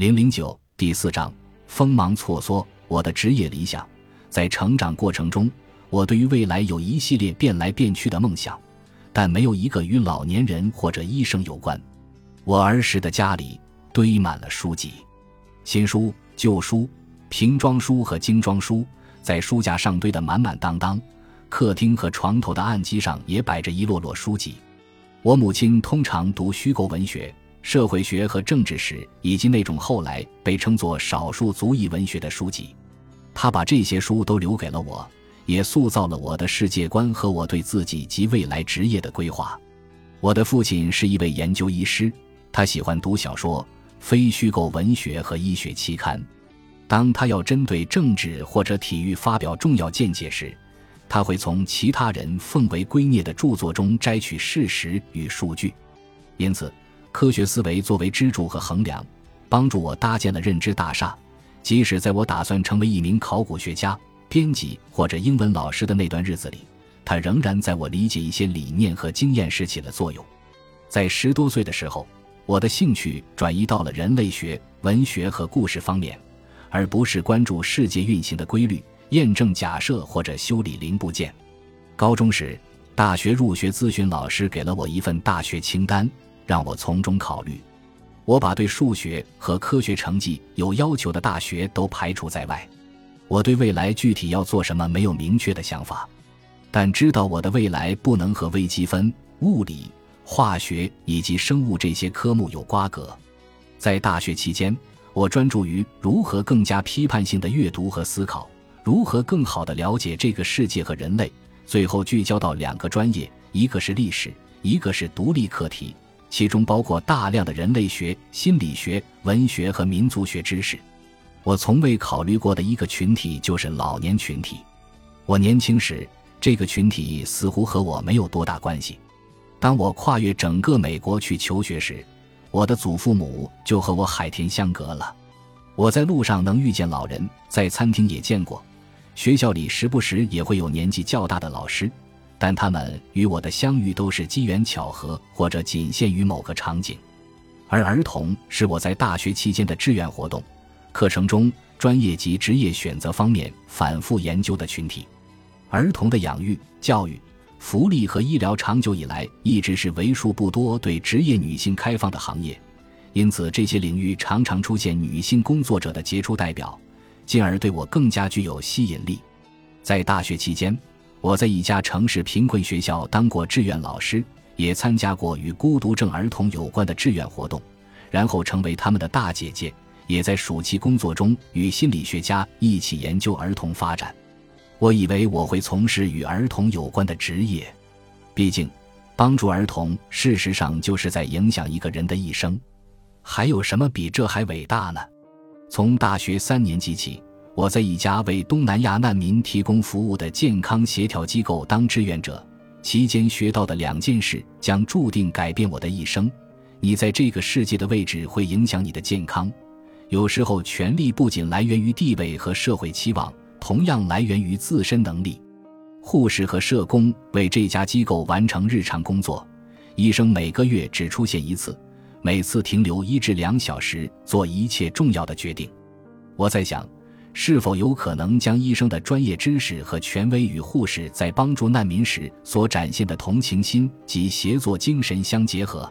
零零九第四章：锋芒错缩。我的职业理想，在成长过程中，我对于未来有一系列变来变去的梦想，但没有一个与老年人或者医生有关。我儿时的家里堆满了书籍，新书、旧书、瓶装书和精装书在书架上堆得满满当当。客厅和床头的案几上也摆着一摞摞书籍。我母亲通常读虚构文学、社会学和政治史，以及那种后来被称作少数族裔文学的书籍。他把这些书都留给了我，也塑造了我的世界观和我对自己及未来职业的规划。我的父亲是一位研究医师，他喜欢读小说、非虚构文学和医学期刊。当他要针对政治或者体育发表重要见解时，他会从其他人奉为圭臬的著作中摘取事实与数据，因此，科学思维作为支柱和衡量，帮助我搭建了认知大厦。即使在我打算成为一名考古学家、编辑或者英文老师的那段日子里，它仍然在我理解一些理念和经验时起了作用。在十多岁的时候，我的兴趣转移到了人类学、文学和故事方面，而不是关注世界运行的规律。验证假设或者修理零部件。高中时，大学入学咨询老师给了我一份大学清单，让我从中考虑。我把对数学和科学成绩有要求的大学都排除在外。我对未来具体要做什么没有明确的想法，但知道我的未来不能和微积分、物理、化学以及生物这些科目有瓜葛。在大学期间，我专注于如何更加批判性的阅读和思考。如何更好地了解这个世界和人类？最后聚焦到两个专业，一个是历史，一个是独立课题，其中包括大量的人类学、心理学、文学和民族学知识。我从未考虑过的一个群体就是老年群体。我年轻时，这个群体似乎和我没有多大关系。当我跨越整个美国去求学时，我的祖父母就和我海天相隔了。我在路上能遇见老人，在餐厅也见过。学校里时不时也会有年纪较大的老师，但他们与我的相遇都是机缘巧合，或者仅限于某个场景。而儿童是我在大学期间的志愿活动、课程中专业及职业选择方面反复研究的群体。儿童的养育、教育、福利和医疗长久以来一直是为数不多对职业女性开放的行业，因此这些领域常常出现女性工作者的杰出代表。进而对我更加具有吸引力。在大学期间，我在一家城市贫困学校当过志愿老师，也参加过与孤独症儿童有关的志愿活动，然后成为他们的大姐姐。也在暑期工作中与心理学家一起研究儿童发展。我以为我会从事与儿童有关的职业，毕竟，帮助儿童事实上就是在影响一个人的一生。还有什么比这还伟大呢？从大学三年级起，我在一家为东南亚难民提供服务的健康协调机构当志愿者。期间学到的两件事将注定改变我的一生。你在这个世界的位置会影响你的健康。有时候，权力不仅来源于地位和社会期望，同样来源于自身能力。护士和社工为这家机构完成日常工作。医生每个月只出现一次。每次停留一至两小时，做一切重要的决定。我在想，是否有可能将医生的专业知识和权威与护士在帮助难民时所展现的同情心及协作精神相结合？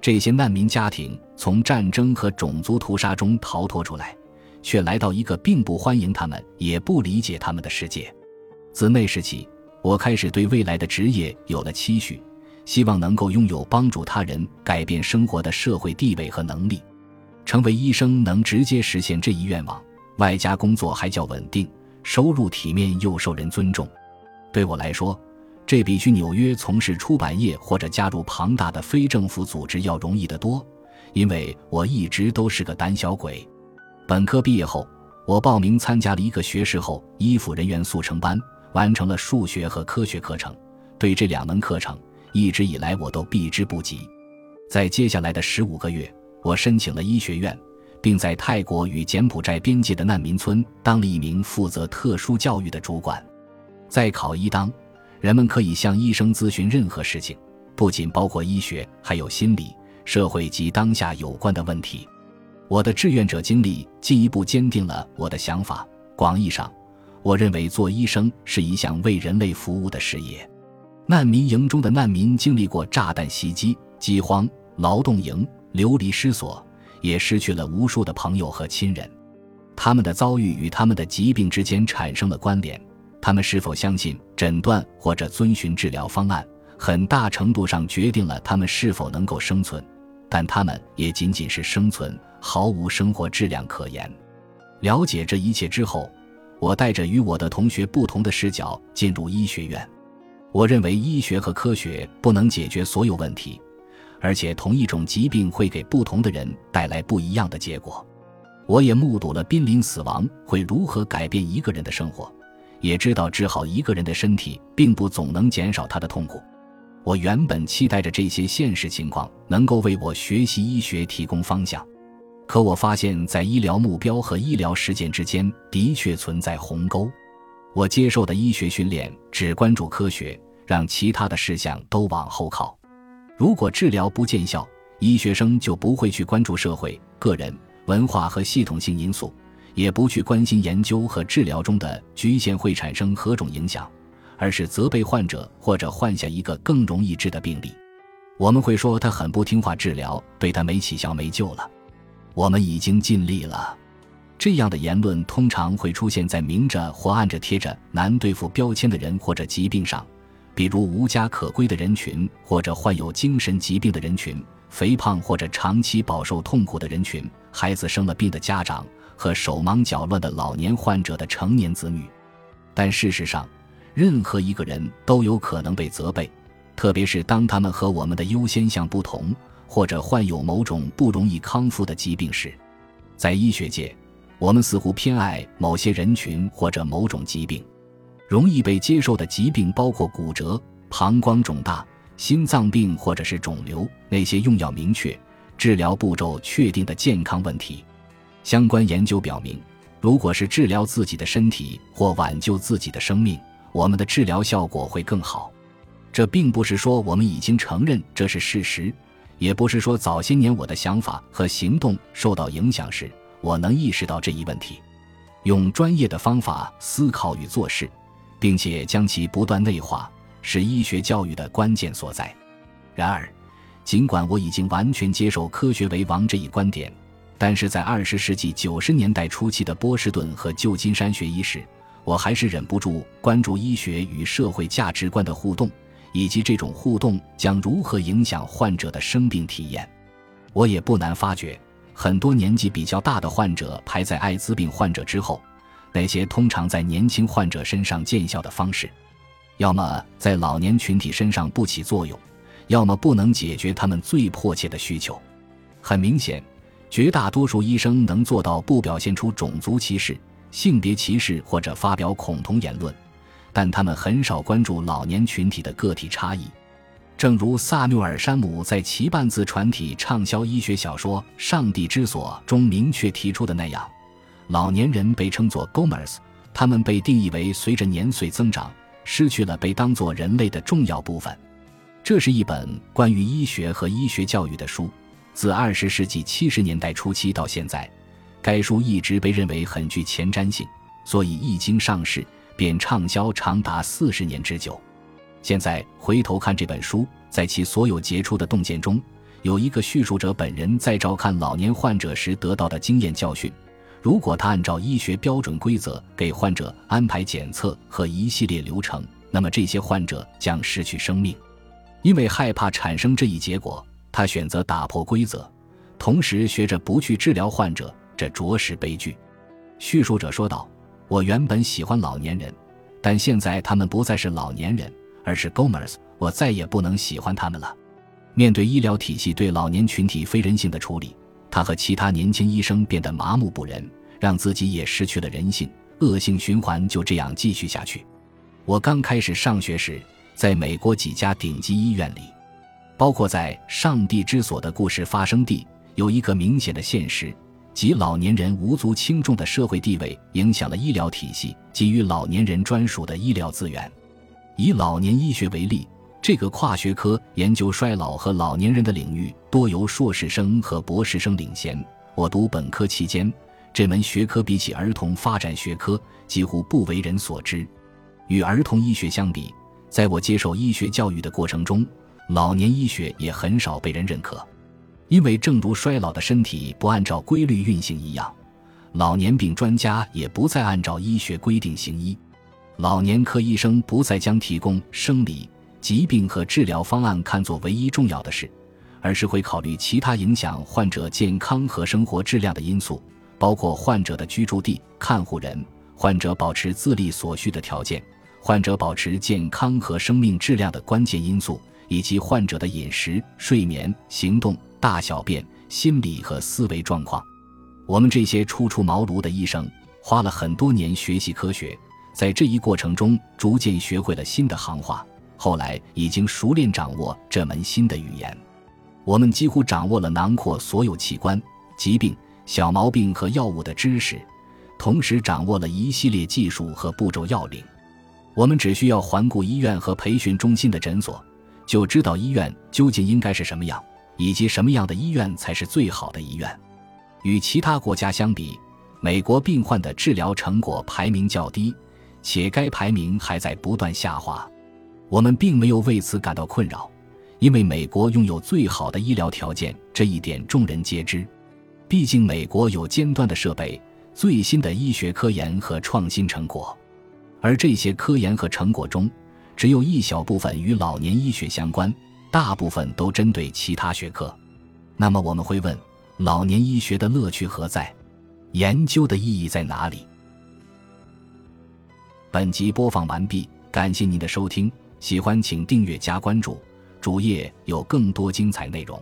这些难民家庭从战争和种族屠杀中逃脱出来，却来到一个并不欢迎他们、也不理解他们的世界。自那时起，我开始对未来的职业有了期许。希望能够拥有帮助他人改变生活的社会地位和能力，成为医生能直接实现这一愿望。外加工作还较稳定，收入体面又受人尊重。对我来说，这比去纽约从事出版业或者加入庞大的非政府组织要容易得多。因为我一直都是个胆小鬼。本科毕业后，我报名参加了一个学士后医辅人员速成班，完成了数学和科学课程。对这两门课程。一直以来，我都避之不及。在接下来的十五个月，我申请了医学院，并在泰国与柬埔寨边界的难民村当了一名负责特殊教育的主管。在考医当，人们可以向医生咨询任何事情，不仅包括医学，还有心理、社会及当下有关的问题。我的志愿者经历进一步坚定了我的想法。广义上，我认为做医生是一项为人类服务的事业。难民营中的难民经历过炸弹袭击、饥荒、劳动营、流离失所，也失去了无数的朋友和亲人。他们的遭遇与他们的疾病之间产生了关联。他们是否相信诊断或者遵循治疗方案，很大程度上决定了他们是否能够生存。但他们也仅仅是生存，毫无生活质量可言。了解这一切之后，我带着与我的同学不同的视角进入医学院。我认为医学和科学不能解决所有问题，而且同一种疾病会给不同的人带来不一样的结果。我也目睹了濒临死亡会如何改变一个人的生活，也知道治好一个人的身体并不总能减少他的痛苦。我原本期待着这些现实情况能够为我学习医学提供方向，可我发现，在医疗目标和医疗实践之间的确存在鸿沟。我接受的医学训练只关注科学，让其他的事项都往后靠。如果治疗不见效，医学生就不会去关注社会、个人、文化和系统性因素，也不去关心研究和治疗中的局限会产生何种影响，而是责备患者或者换下一个更容易治的病例。我们会说他很不听话，治疗对他没起效，没救了。我们已经尽力了。这样的言论通常会出现在明着或暗着贴着难对付标签的人或者疾病上，比如无家可归的人群，或者患有精神疾病的人群，肥胖或者长期饱受痛苦的人群，孩子生了病的家长和手忙脚乱的老年患者的成年子女。但事实上，任何一个人都有可能被责备，特别是当他们和我们的优先项不同，或者患有某种不容易康复的疾病时，在医学界。我们似乎偏爱某些人群或者某种疾病，容易被接受的疾病包括骨折、膀胱肿大、心脏病或者是肿瘤。那些用药明确、治疗步骤确定的健康问题，相关研究表明，如果是治疗自己的身体或挽救自己的生命，我们的治疗效果会更好。这并不是说我们已经承认这是事实，也不是说早些年我的想法和行动受到影响时。我能意识到这一问题，用专业的方法思考与做事，并且将其不断内化，是医学教育的关键所在。然而，尽管我已经完全接受“科学为王”这一观点，但是在二十世纪九十年代初期的波士顿和旧金山学医时，我还是忍不住关注医学与社会价值观的互动，以及这种互动将如何影响患者的生病体验。我也不难发觉。很多年纪比较大的患者排在艾滋病患者之后，那些通常在年轻患者身上见效的方式，要么在老年群体身上不起作用，要么不能解决他们最迫切的需求。很明显，绝大多数医生能做到不表现出种族歧视、性别歧视或者发表恐同言论，但他们很少关注老年群体的个体差异。正如萨缪尔·山姆在其半自传体畅销医学小说《上帝之所》中明确提出的那样，老年人被称作 “gomers”，他们被定义为随着年岁增长失去了被当作人类的重要部分。这是一本关于医学和医学教育的书。自二十世纪七十年代初期到现在，该书一直被认为很具前瞻性，所以一经上市便畅销长达四十年之久。现在回头看这本书，在其所有杰出的洞见中，有一个叙述者本人在照看老年患者时得到的经验教训：如果他按照医学标准规则给患者安排检测和一系列流程，那么这些患者将失去生命。因为害怕产生这一结果，他选择打破规则，同时学着不去治疗患者，这着实悲剧。叙述者说道：“我原本喜欢老年人，但现在他们不再是老年人。”而是 Gomers，我再也不能喜欢他们了。面对医疗体系对老年群体非人性的处理，他和其他年轻医生变得麻木不仁，让自己也失去了人性。恶性循环就这样继续下去。我刚开始上学时，在美国几家顶级医院里，包括在《上帝之所》的故事发生地，有一个明显的现实，即老年人无足轻重的社会地位影响了医疗体系给予老年人专属的医疗资源。以老年医学为例，这个跨学科研究衰老和老年人的领域多由硕士生和博士生领衔。我读本科期间，这门学科比起儿童发展学科几乎不为人所知。与儿童医学相比，在我接受医学教育的过程中，老年医学也很少被人认可。因为正如衰老的身体不按照规律运行一样，老年病专家也不再按照医学规定行医。老年科医生不再将提供生理疾病和治疗方案看作唯一重要的事。而是会考虑其他影响患者健康和生活质量的因素，包括患者的居住地、看护人、患者保持自立所需的条件、患者保持健康和生命质量的关键因素，以及患者的饮食、睡眠、行动、大小便、心理和思维状况。我们这些初出茅庐的医生花了很多年学习科学，在这一过程中逐渐学会了新的行话，后来已经熟练掌握这门新的语言。我们几乎掌握了囊括所有器官、疾病、小毛病和药物的知识，同时掌握了一系列技术和步骤要领。我们只需要环顾医院和培训中心的诊所，就知道医院究竟应该是什么样，以及什么样的医院才是最好的医院。与其他国家相比，美国病患的治疗成果排名较低，且该排名还在不断下滑。我们并没有为此感到困扰。因为美国拥有最好的医疗条件，这一点众人皆知。毕竟，美国有尖端的设备、最新的医学科研和创新成果，而这些科研和成果中，只有一小部分与老年医学相关，大部分都针对其他学科。那么，我们会问：老年医学的乐趣何在？研究的意义在哪里？本集播放完毕，感谢您的收听，喜欢请订阅加关注。主页有更多精彩内容。